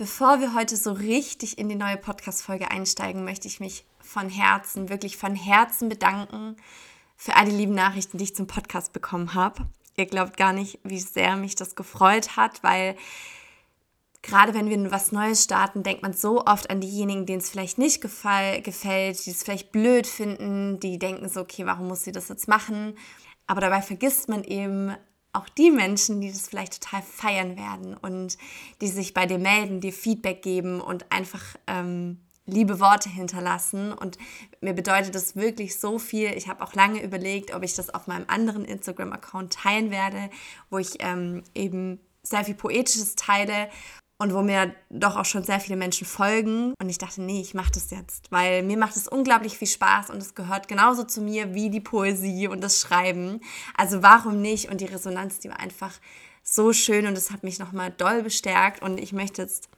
Bevor wir heute so richtig in die neue Podcast-Folge einsteigen, möchte ich mich von Herzen, wirklich von Herzen bedanken für all die lieben Nachrichten, die ich zum Podcast bekommen habe. Ihr glaubt gar nicht, wie sehr mich das gefreut hat, weil gerade wenn wir was Neues starten, denkt man so oft an diejenigen, denen es vielleicht nicht gefall, gefällt, die es vielleicht blöd finden, die denken so, okay, warum muss sie das jetzt machen? Aber dabei vergisst man eben auch die Menschen, die das vielleicht total feiern werden und die sich bei dir melden, dir Feedback geben und einfach ähm, liebe Worte hinterlassen. Und mir bedeutet das wirklich so viel. Ich habe auch lange überlegt, ob ich das auf meinem anderen Instagram-Account teilen werde, wo ich ähm, eben sehr viel Poetisches teile und wo mir doch auch schon sehr viele Menschen folgen. Und ich dachte, nee, ich mache das jetzt, weil mir macht es unglaublich viel Spaß und es gehört genauso zu mir wie die Poesie und das Schreiben. Also warum nicht? Und die Resonanz, die war einfach so schön und es hat mich nochmal doll bestärkt. Und ich möchte jetzt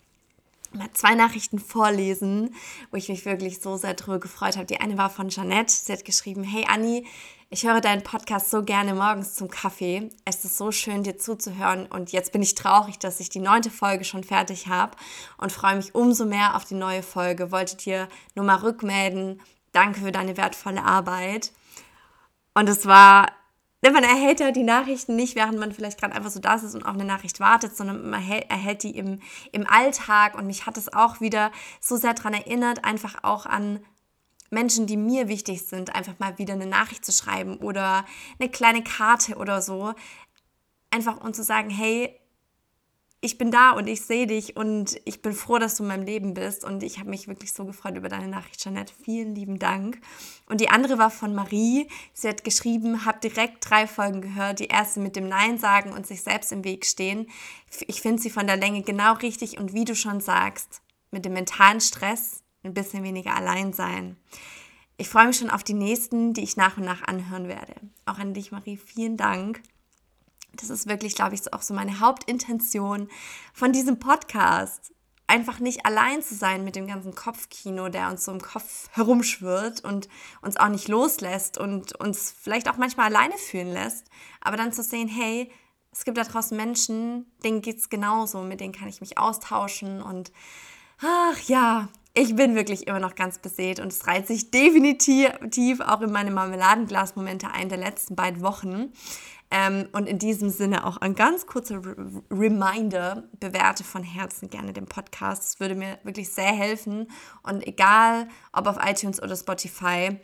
mal zwei Nachrichten vorlesen, wo ich mich wirklich so sehr darüber gefreut habe. Die eine war von Janette. Sie hat geschrieben, hey Anni, ich höre deinen Podcast so gerne morgens zum Kaffee. Es ist so schön, dir zuzuhören. Und jetzt bin ich traurig, dass ich die neunte Folge schon fertig habe und freue mich umso mehr auf die neue Folge. Wollte dir nur mal rückmelden. Danke für deine wertvolle Arbeit. Und es war man erhält ja die Nachrichten nicht, während man vielleicht gerade einfach so da ist und auf eine Nachricht wartet, sondern man erhält die im, im Alltag. Und mich hat es auch wieder so sehr daran erinnert, einfach auch an Menschen, die mir wichtig sind, einfach mal wieder eine Nachricht zu schreiben oder eine kleine Karte oder so. Einfach um zu sagen, hey, ich bin da und ich sehe dich und ich bin froh, dass du in meinem Leben bist. Und ich habe mich wirklich so gefreut über deine Nachricht, Jeanette. Vielen lieben Dank. Und die andere war von Marie. Sie hat geschrieben, habe direkt drei Folgen gehört. Die erste mit dem Nein sagen und sich selbst im Weg stehen. Ich finde sie von der Länge genau richtig und wie du schon sagst, mit dem mentalen Stress ein bisschen weniger allein sein. Ich freue mich schon auf die nächsten, die ich nach und nach anhören werde. Auch an dich, Marie, vielen Dank. Das ist wirklich, glaube ich, auch so meine Hauptintention von diesem Podcast. Einfach nicht allein zu sein mit dem ganzen Kopfkino, der uns so im Kopf herumschwirrt und uns auch nicht loslässt und uns vielleicht auch manchmal alleine fühlen lässt. Aber dann zu sehen, hey, es gibt da draußen Menschen, denen geht es genauso, mit denen kann ich mich austauschen und ach ja, ich bin wirklich immer noch ganz beseelt und es reiht sich definitiv auch in meine Marmeladenglas-Momente ein der letzten beiden Wochen. Ähm, und in diesem Sinne auch ein ganz kurzer Reminder, bewerte von Herzen gerne den Podcast. Es würde mir wirklich sehr helfen. Und egal, ob auf iTunes oder Spotify,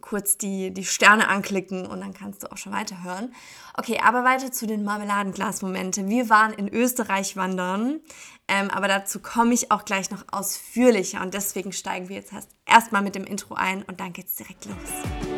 kurz die, die Sterne anklicken und dann kannst du auch schon weiterhören. Okay, aber weiter zu den Marmeladenglas-Momente. Wir waren in Österreich wandern, ähm, aber dazu komme ich auch gleich noch ausführlicher und deswegen steigen wir jetzt erst erstmal mit dem Intro ein und dann geht's direkt los.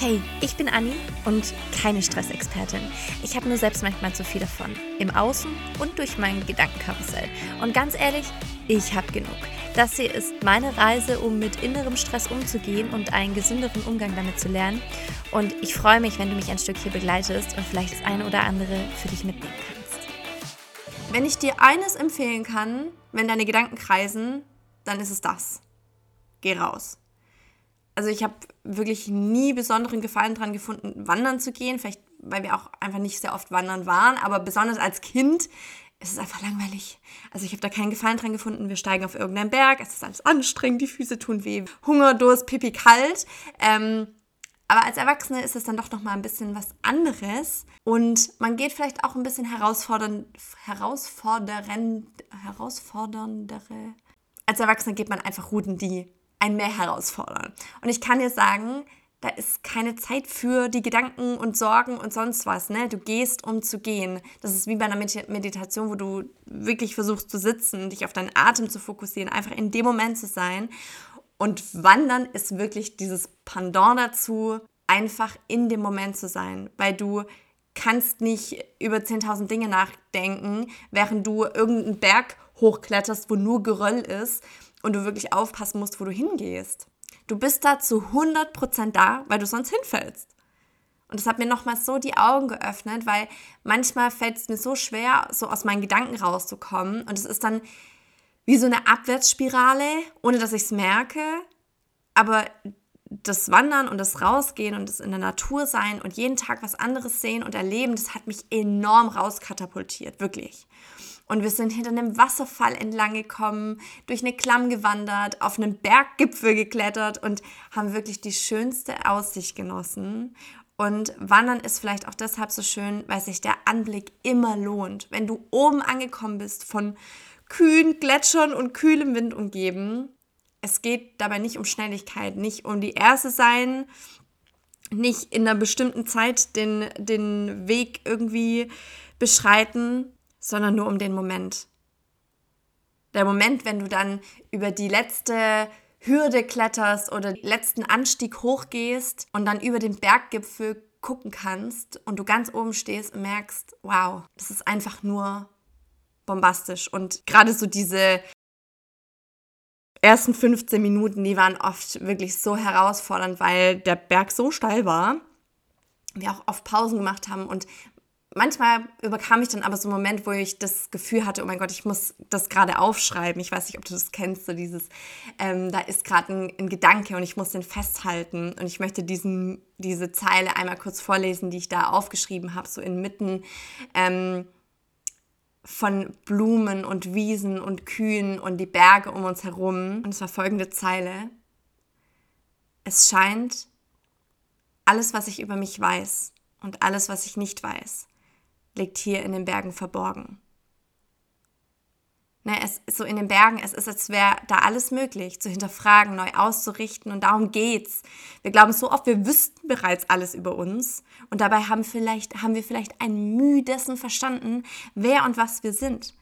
Hey, ich bin Anni und keine Stressexpertin. Ich habe nur selbst manchmal zu viel davon. Im Außen und durch mein Gedankenkarussell. Und ganz ehrlich, ich habe genug. Das hier ist meine Reise, um mit innerem Stress umzugehen und einen gesünderen Umgang damit zu lernen. Und ich freue mich, wenn du mich ein Stück hier begleitest und vielleicht das eine oder andere für dich mitnehmen kannst. Wenn ich dir eines empfehlen kann, wenn deine Gedanken kreisen, dann ist es das. Geh raus. Also ich habe wirklich nie besonderen Gefallen daran gefunden, wandern zu gehen. Vielleicht, weil wir auch einfach nicht sehr oft wandern waren. Aber besonders als Kind es ist einfach langweilig. Also ich habe da keinen Gefallen dran gefunden. Wir steigen auf irgendeinen Berg, es ist alles anstrengend, die Füße tun weh, Hunger, Durst, Pipi, kalt. Ähm, aber als Erwachsene ist es dann doch noch mal ein bisschen was anderes und man geht vielleicht auch ein bisschen herausfordernd, herausfordernd, herausforderndere. Als Erwachsene geht man einfach Routen, die einen mehr herausfordern. Und ich kann dir sagen, da ist keine Zeit für die Gedanken und Sorgen und sonst was. Ne? Du gehst, um zu gehen. Das ist wie bei einer Meditation, wo du wirklich versuchst zu sitzen, dich auf deinen Atem zu fokussieren, einfach in dem Moment zu sein. Und Wandern ist wirklich dieses Pendant dazu, einfach in dem Moment zu sein, weil du kannst nicht über 10.000 Dinge nachdenken, während du irgendeinen Berg hochkletterst, wo nur Geröll ist und du wirklich aufpassen musst, wo du hingehst. Du bist da zu 100% da, weil du sonst hinfällst. Und das hat mir nochmal so die Augen geöffnet, weil manchmal fällt es mir so schwer, so aus meinen Gedanken rauszukommen. Und es ist dann wie so eine Abwärtsspirale, ohne dass ich es merke. Aber das Wandern und das Rausgehen und das in der Natur sein und jeden Tag was anderes sehen und erleben, das hat mich enorm rauskatapultiert, wirklich. Und wir sind hinter einem Wasserfall entlang gekommen, durch eine Klamm gewandert, auf einen Berggipfel geklettert und haben wirklich die schönste Aussicht genossen. Und Wandern ist vielleicht auch deshalb so schön, weil sich der Anblick immer lohnt. Wenn du oben angekommen bist, von kühlen Gletschern und kühlem Wind umgeben, es geht dabei nicht um Schnelligkeit, nicht um die Erste sein, nicht in einer bestimmten Zeit den, den Weg irgendwie beschreiten, sondern nur um den Moment. Der Moment, wenn du dann über die letzte Hürde kletterst oder den letzten Anstieg hochgehst und dann über den Berggipfel gucken kannst und du ganz oben stehst und merkst, wow, das ist einfach nur bombastisch. Und gerade so diese ersten 15 Minuten, die waren oft wirklich so herausfordernd, weil der Berg so steil war. Wir auch oft Pausen gemacht haben und manchmal überkam ich dann aber so einen Moment, wo ich das Gefühl hatte, oh mein Gott, ich muss das gerade aufschreiben. Ich weiß nicht, ob du das kennst, so dieses, ähm, da ist gerade ein, ein, Gedanke und ich muss den festhalten und ich möchte diesen, diese Zeile einmal kurz vorlesen, die ich da aufgeschrieben habe, so inmitten ähm, von Blumen und Wiesen und Kühen und die Berge um uns herum. Und es war folgende Zeile. Es scheint, alles, was ich über mich weiß und alles, was ich nicht weiß, liegt hier in den Bergen verborgen. Ne, es ist so in den Bergen, es ist, als wäre da alles möglich, zu hinterfragen, neu auszurichten und darum geht's. Wir glauben so oft, wir wüssten bereits alles über uns und dabei haben, vielleicht, haben wir vielleicht ein Mühe dessen verstanden, wer und was wir sind.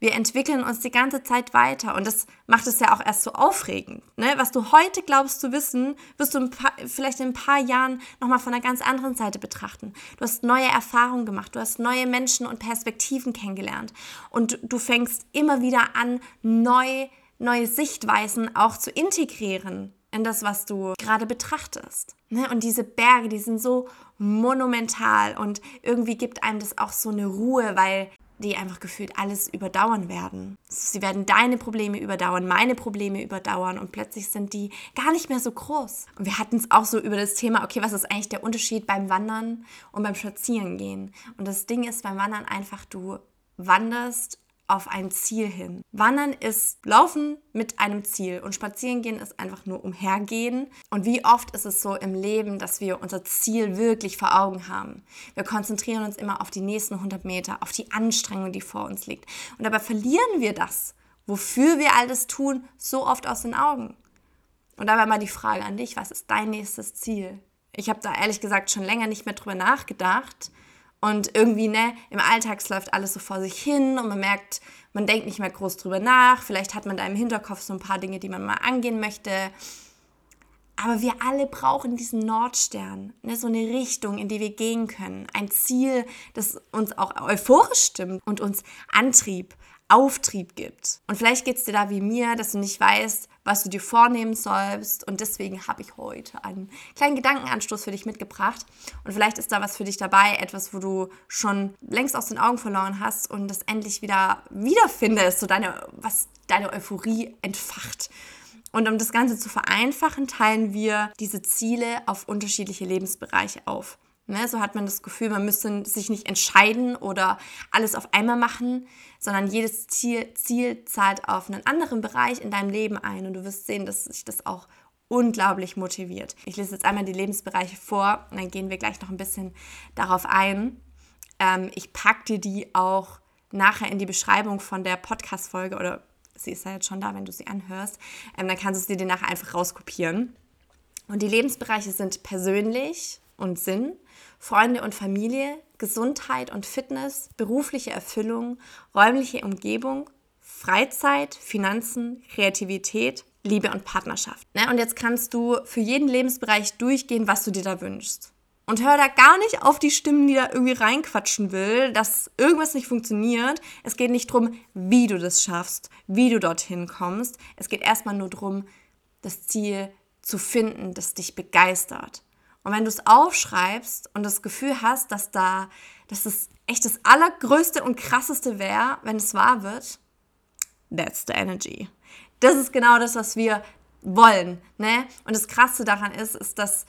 Wir entwickeln uns die ganze Zeit weiter und das macht es ja auch erst so aufregend. Ne? Was du heute glaubst zu wissen, wirst du paar, vielleicht in ein paar Jahren nochmal von einer ganz anderen Seite betrachten. Du hast neue Erfahrungen gemacht, du hast neue Menschen und Perspektiven kennengelernt und du fängst immer wieder an, neu, neue Sichtweisen auch zu integrieren in das, was du gerade betrachtest. Ne? Und diese Berge, die sind so monumental und irgendwie gibt einem das auch so eine Ruhe, weil die einfach gefühlt alles überdauern werden. Sie werden deine Probleme überdauern, meine Probleme überdauern und plötzlich sind die gar nicht mehr so groß. Und wir hatten es auch so über das Thema, okay, was ist eigentlich der Unterschied beim Wandern und beim Spazierengehen? Und das Ding ist beim Wandern einfach, du wanderst auf ein Ziel hin. Wandern ist Laufen mit einem Ziel und Spazierengehen ist einfach nur umhergehen. Und wie oft ist es so im Leben, dass wir unser Ziel wirklich vor Augen haben? Wir konzentrieren uns immer auf die nächsten 100 Meter, auf die Anstrengung, die vor uns liegt. Und dabei verlieren wir das, wofür wir alles tun, so oft aus den Augen. Und dabei mal die Frage an dich, was ist dein nächstes Ziel? Ich habe da ehrlich gesagt schon länger nicht mehr drüber nachgedacht und irgendwie, ne, im Alltag läuft alles so vor sich hin und man merkt, man denkt nicht mehr groß drüber nach. Vielleicht hat man da im Hinterkopf so ein paar Dinge, die man mal angehen möchte. Aber wir alle brauchen diesen Nordstern, ne, so eine Richtung, in die wir gehen können. Ein Ziel, das uns auch euphorisch stimmt und uns Antrieb, Auftrieb gibt. Und vielleicht geht es dir da wie mir, dass du nicht weißt, was du dir vornehmen sollst. Und deswegen habe ich heute einen kleinen Gedankenanstoß für dich mitgebracht. Und vielleicht ist da was für dich dabei, etwas, wo du schon längst aus den Augen verloren hast und das endlich wieder wiederfindest, so deine, was deine Euphorie entfacht. Und um das Ganze zu vereinfachen, teilen wir diese Ziele auf unterschiedliche Lebensbereiche auf. Ne, so hat man das Gefühl, man müsste sich nicht entscheiden oder alles auf einmal machen, sondern jedes Ziel, Ziel zahlt auf einen anderen Bereich in deinem Leben ein und du wirst sehen, dass sich das auch unglaublich motiviert. Ich lese jetzt einmal die Lebensbereiche vor und dann gehen wir gleich noch ein bisschen darauf ein. Ähm, ich packe dir die auch nachher in die Beschreibung von der Podcast-Folge oder sie ist ja jetzt schon da, wenn du sie anhörst. Ähm, dann kannst du sie dir nachher einfach rauskopieren. Und die Lebensbereiche sind persönlich und Sinn, Freunde und Familie, Gesundheit und Fitness, berufliche Erfüllung, räumliche Umgebung, Freizeit, Finanzen, Kreativität, Liebe und Partnerschaft. Ne? Und jetzt kannst du für jeden Lebensbereich durchgehen, was du dir da wünschst. Und hör da gar nicht auf die Stimmen, die da irgendwie reinquatschen will, dass irgendwas nicht funktioniert. Es geht nicht darum, wie du das schaffst, wie du dorthin kommst. Es geht erstmal nur darum, das Ziel zu finden, das dich begeistert. Und wenn du es aufschreibst und das Gefühl hast, dass da, dass es echt das allergrößte und krasseste wäre, wenn es wahr wird, that's the energy. Das ist genau das, was wir wollen. Ne? Und das Krasse daran ist, ist, dass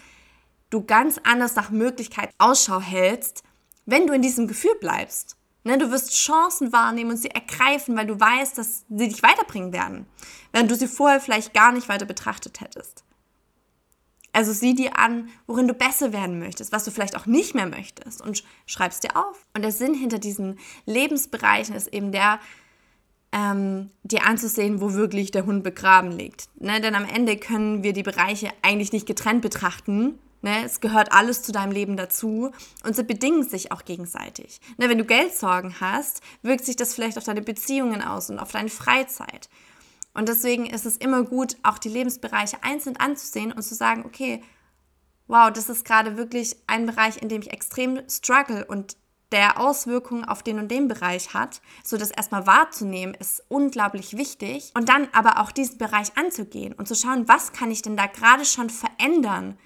du ganz anders nach Möglichkeit Ausschau hältst, wenn du in diesem Gefühl bleibst. Ne, du wirst Chancen wahrnehmen und sie ergreifen, weil du weißt, dass sie dich weiterbringen werden, während du sie vorher vielleicht gar nicht weiter betrachtet hättest. Also sieh dir an, worin du besser werden möchtest, was du vielleicht auch nicht mehr möchtest und schreibst dir auf. Und der Sinn hinter diesen Lebensbereichen ist eben der, ähm, dir anzusehen, wo wirklich der Hund begraben liegt. Ne? Denn am Ende können wir die Bereiche eigentlich nicht getrennt betrachten, Ne, es gehört alles zu deinem Leben dazu und sie bedingen sich auch gegenseitig. Ne, wenn du Geldsorgen hast, wirkt sich das vielleicht auf deine Beziehungen aus und auf deine Freizeit. Und deswegen ist es immer gut, auch die Lebensbereiche einzeln anzusehen und zu sagen, okay, wow, das ist gerade wirklich ein Bereich, in dem ich extrem struggle und der Auswirkungen auf den und den Bereich hat, so das erstmal wahrzunehmen, ist unglaublich wichtig. Und dann aber auch diesen Bereich anzugehen und zu schauen, was kann ich denn da gerade schon verändern,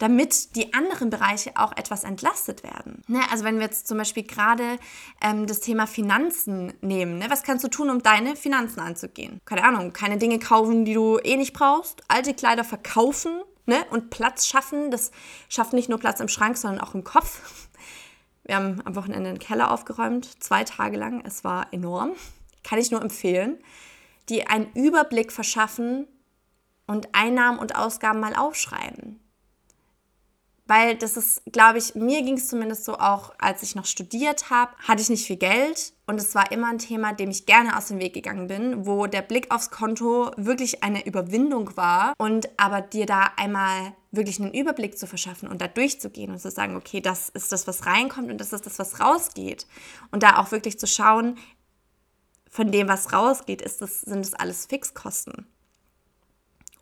damit die anderen Bereiche auch etwas entlastet werden. Ne? Also wenn wir jetzt zum Beispiel gerade ähm, das Thema Finanzen nehmen, ne? was kannst du tun, um deine Finanzen anzugehen? Keine Ahnung, keine Dinge kaufen, die du eh nicht brauchst, alte Kleider verkaufen ne? und Platz schaffen. Das schafft nicht nur Platz im Schrank, sondern auch im Kopf. Wir haben am Wochenende den Keller aufgeräumt, zwei Tage lang. Es war enorm. Kann ich nur empfehlen. Die einen Überblick verschaffen und Einnahmen und Ausgaben mal aufschreiben weil das ist, glaube ich, mir ging es zumindest so auch, als ich noch studiert habe, hatte ich nicht viel Geld und es war immer ein Thema, dem ich gerne aus dem Weg gegangen bin, wo der Blick aufs Konto wirklich eine Überwindung war und aber dir da einmal wirklich einen Überblick zu verschaffen und da durchzugehen und zu sagen, okay, das ist das, was reinkommt und das ist das, was rausgeht und da auch wirklich zu schauen, von dem, was rausgeht, ist das, sind das alles Fixkosten.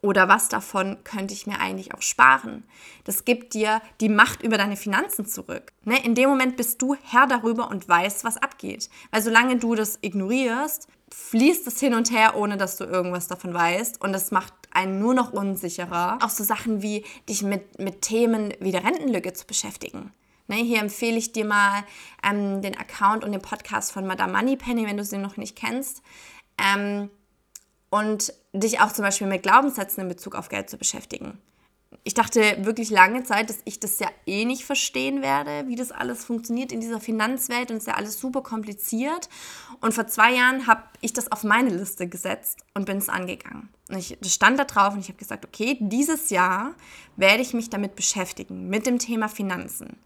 Oder was davon könnte ich mir eigentlich auch sparen? Das gibt dir die Macht über deine Finanzen zurück. Ne? In dem Moment bist du Herr darüber und weißt, was abgeht. Weil solange du das ignorierst, fließt es hin und her, ohne dass du irgendwas davon weißt. Und das macht einen nur noch unsicherer. Auch so Sachen wie dich mit, mit Themen wie der Rentenlücke zu beschäftigen. Ne, hier empfehle ich dir mal ähm, den Account und den Podcast von Madame Moneypenny, wenn du sie noch nicht kennst. Ähm, und dich auch zum Beispiel mit Glaubenssätzen in Bezug auf Geld zu beschäftigen. Ich dachte wirklich lange Zeit, dass ich das ja eh nicht verstehen werde, wie das alles funktioniert in dieser Finanzwelt und es ist ja alles super kompliziert. Und vor zwei Jahren habe ich das auf meine Liste gesetzt und bin es angegangen. Und ich stand da drauf und ich habe gesagt, okay, dieses Jahr werde ich mich damit beschäftigen, mit dem Thema Finanzen,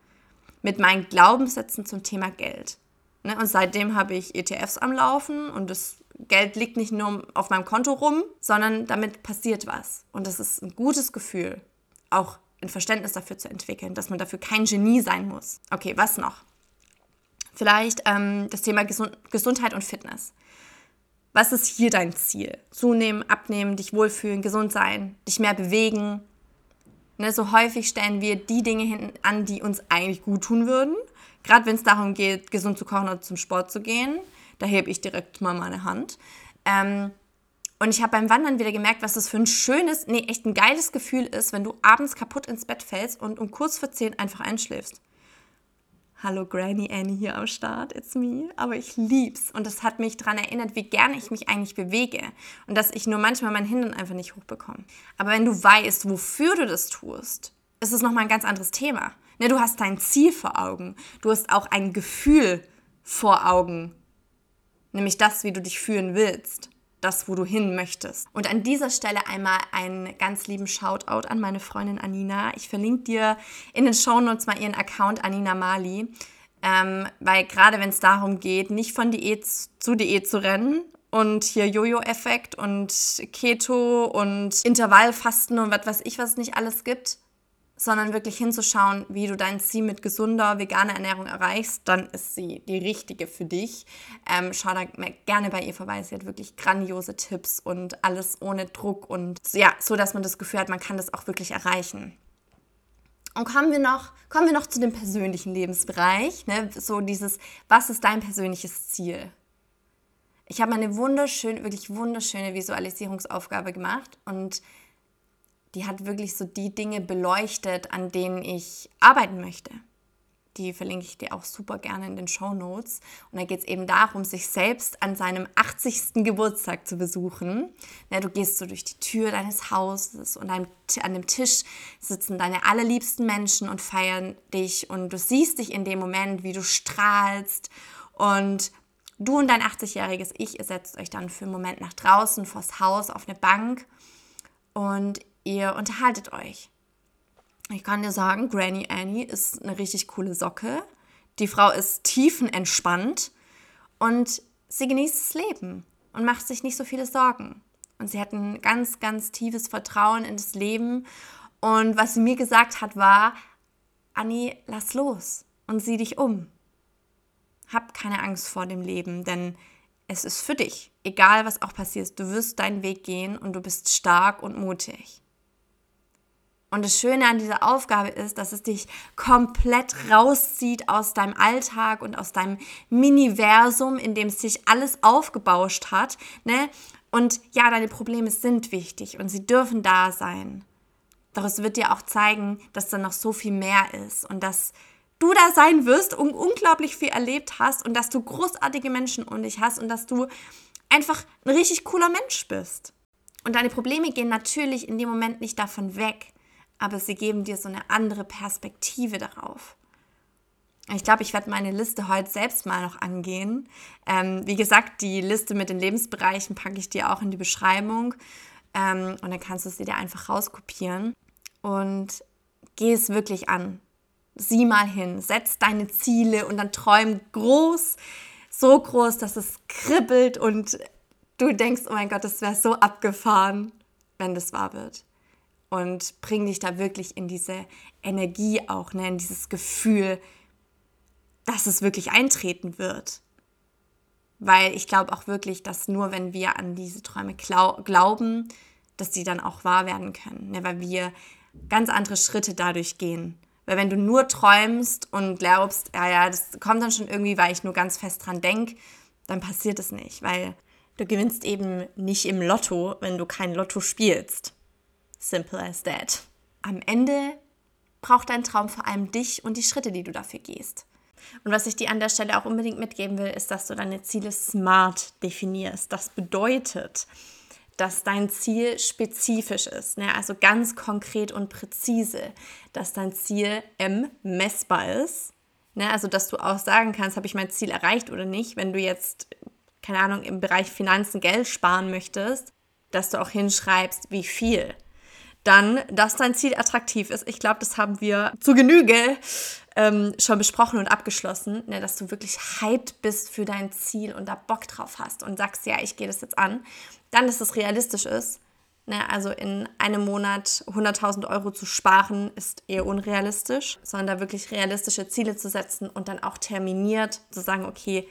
mit meinen Glaubenssätzen zum Thema Geld. Ne, und seitdem habe ich ETFs am Laufen und das Geld liegt nicht nur auf meinem Konto rum, sondern damit passiert was. Und das ist ein gutes Gefühl, auch ein Verständnis dafür zu entwickeln, dass man dafür kein Genie sein muss. Okay, was noch? Vielleicht ähm, das Thema Gesund Gesundheit und Fitness. Was ist hier dein Ziel? Zunehmen, abnehmen, dich wohlfühlen, gesund sein, dich mehr bewegen. Ne, so häufig stellen wir die Dinge hin an, die uns eigentlich gut tun würden. Gerade wenn es darum geht, gesund zu kochen oder zum Sport zu gehen. Da hebe ich direkt mal meine Hand. Ähm, und ich habe beim Wandern wieder gemerkt, was das für ein schönes, nee, echt ein geiles Gefühl ist, wenn du abends kaputt ins Bett fällst und um kurz vor zehn einfach einschläfst. Hallo Granny Annie hier am Start, it's me. Aber ich lieb's und das hat mich daran erinnert, wie gerne ich mich eigentlich bewege und dass ich nur manchmal mein Hintern einfach nicht hochbekomme. Aber wenn du weißt, wofür du das tust, ist es nochmal ein ganz anderes Thema. Ne, du hast dein Ziel vor Augen, du hast auch ein Gefühl vor Augen, nämlich das, wie du dich fühlen willst, das, wo du hin möchtest. Und an dieser Stelle einmal einen ganz lieben Shoutout an meine Freundin Anina. Ich verlinke dir in den Shownotes mal ihren Account Anina Mali, ähm, weil gerade wenn es darum geht, nicht von Diät zu Diät zu rennen und hier Jojo-Effekt und Keto und Intervallfasten und was weiß ich, was es nicht alles gibt, sondern wirklich hinzuschauen, wie du dein Ziel mit gesunder, veganer Ernährung erreichst, dann ist sie die richtige für dich. Ähm, schau da gerne bei ihr vorbei. Sie hat wirklich grandiose Tipps und alles ohne Druck und ja, so, dass man das Gefühl hat, man kann das auch wirklich erreichen. Und kommen wir noch, kommen wir noch zu dem persönlichen Lebensbereich, ne? so dieses, was ist dein persönliches Ziel? Ich habe eine wunderschöne, wirklich wunderschöne Visualisierungsaufgabe gemacht und die hat wirklich so die Dinge beleuchtet, an denen ich arbeiten möchte. Die verlinke ich dir auch super gerne in den Show Notes. Und da geht es eben darum, sich selbst an seinem 80. Geburtstag zu besuchen. Ja, du gehst so durch die Tür deines Hauses und an dem Tisch sitzen deine allerliebsten Menschen und feiern dich. Und du siehst dich in dem Moment, wie du strahlst. Und du und dein 80-jähriges Ich, ihr setzt euch dann für einen Moment nach draußen vors Haus auf eine Bank und ihr unterhaltet euch. Ich kann dir sagen, Granny Annie ist eine richtig coole Socke. Die Frau ist tiefenentspannt und sie genießt das Leben und macht sich nicht so viele Sorgen. Und sie hat ein ganz, ganz tiefes Vertrauen in das Leben. Und was sie mir gesagt hat, war, Annie, lass los und sieh dich um. Hab keine Angst vor dem Leben, denn es ist für dich. Egal was auch passiert, du wirst deinen Weg gehen und du bist stark und mutig. Und das Schöne an dieser Aufgabe ist, dass es dich komplett rauszieht aus deinem Alltag und aus deinem Miniversum, in dem sich alles aufgebauscht hat. Ne? Und ja, deine Probleme sind wichtig und sie dürfen da sein. Doch es wird dir auch zeigen, dass da noch so viel mehr ist und dass du da sein wirst und unglaublich viel erlebt hast und dass du großartige Menschen um dich hast und dass du einfach ein richtig cooler Mensch bist. Und deine Probleme gehen natürlich in dem Moment nicht davon weg aber sie geben dir so eine andere Perspektive darauf. Ich glaube, ich werde meine Liste heute selbst mal noch angehen. Ähm, wie gesagt, die Liste mit den Lebensbereichen packe ich dir auch in die Beschreibung. Ähm, und dann kannst du sie dir einfach rauskopieren. Und geh es wirklich an. Sieh mal hin, setz deine Ziele und dann träum groß, so groß, dass es kribbelt und du denkst, oh mein Gott, das wäre so abgefahren, wenn das wahr wird und bring dich da wirklich in diese Energie auch, ne, in dieses Gefühl, dass es wirklich eintreten wird. Weil ich glaube auch wirklich, dass nur wenn wir an diese Träume glauben, dass die dann auch wahr werden können. Ne? Weil wir ganz andere Schritte dadurch gehen. Weil wenn du nur träumst und glaubst, ja, ja, das kommt dann schon irgendwie, weil ich nur ganz fest dran denke, dann passiert es nicht. Weil du gewinnst eben nicht im Lotto, wenn du kein Lotto spielst. Simple as that. Am Ende braucht dein Traum vor allem dich und die Schritte, die du dafür gehst. Und was ich dir an der Stelle auch unbedingt mitgeben will, ist, dass du deine Ziele smart definierst. Das bedeutet, dass dein Ziel spezifisch ist, ne? also ganz konkret und präzise, dass dein Ziel M messbar ist, ne? also dass du auch sagen kannst, habe ich mein Ziel erreicht oder nicht, wenn du jetzt, keine Ahnung, im Bereich Finanzen Geld sparen möchtest, dass du auch hinschreibst, wie viel dann, dass dein Ziel attraktiv ist. Ich glaube, das haben wir zu Genüge ähm, schon besprochen und abgeschlossen, ne, dass du wirklich hyped bist für dein Ziel und da Bock drauf hast und sagst, ja, ich gehe das jetzt an. Dann, dass es realistisch ist. Ne, also in einem Monat 100.000 Euro zu sparen, ist eher unrealistisch, sondern da wirklich realistische Ziele zu setzen und dann auch terminiert zu sagen, okay,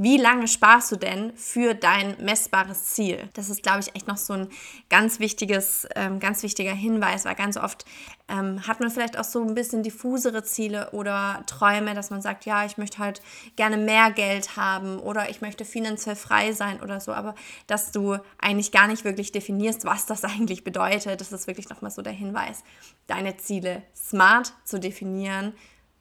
wie lange sparst du denn für dein messbares Ziel? Das ist, glaube ich, echt noch so ein ganz wichtiges, ähm, ganz wichtiger Hinweis, weil ganz oft ähm, hat man vielleicht auch so ein bisschen diffusere Ziele oder Träume, dass man sagt, ja, ich möchte halt gerne mehr Geld haben oder ich möchte finanziell frei sein oder so, aber dass du eigentlich gar nicht wirklich definierst, was das eigentlich bedeutet, das ist wirklich nochmal so der Hinweis, deine Ziele smart zu definieren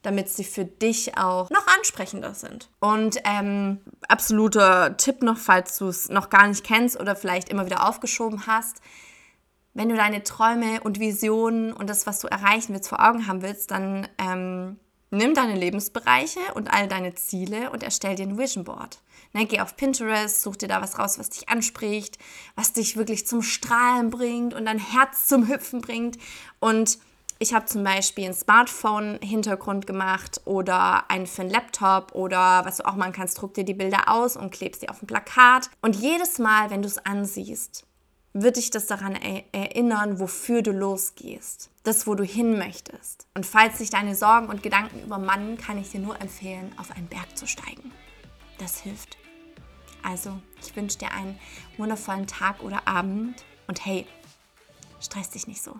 damit sie für dich auch noch ansprechender sind. Und ähm, absoluter Tipp noch, falls du es noch gar nicht kennst oder vielleicht immer wieder aufgeschoben hast. Wenn du deine Träume und Visionen und das, was du erreichen willst, vor Augen haben willst, dann ähm, nimm deine Lebensbereiche und all deine Ziele und erstell dir ein Vision Board. Ne, geh auf Pinterest, such dir da was raus, was dich anspricht, was dich wirklich zum Strahlen bringt und dein Herz zum Hüpfen bringt. Und ich habe zum Beispiel einen Smartphone-Hintergrund gemacht oder einen für einen Laptop oder was du auch machen kannst, druck dir die Bilder aus und klebst die auf ein Plakat. Und jedes Mal, wenn du es ansiehst, wird dich das daran erinnern, wofür du losgehst. Das, wo du hin möchtest. Und falls sich deine Sorgen und Gedanken übermannen, kann ich dir nur empfehlen, auf einen Berg zu steigen. Das hilft. Also, ich wünsche dir einen wundervollen Tag oder Abend und hey, stress dich nicht so.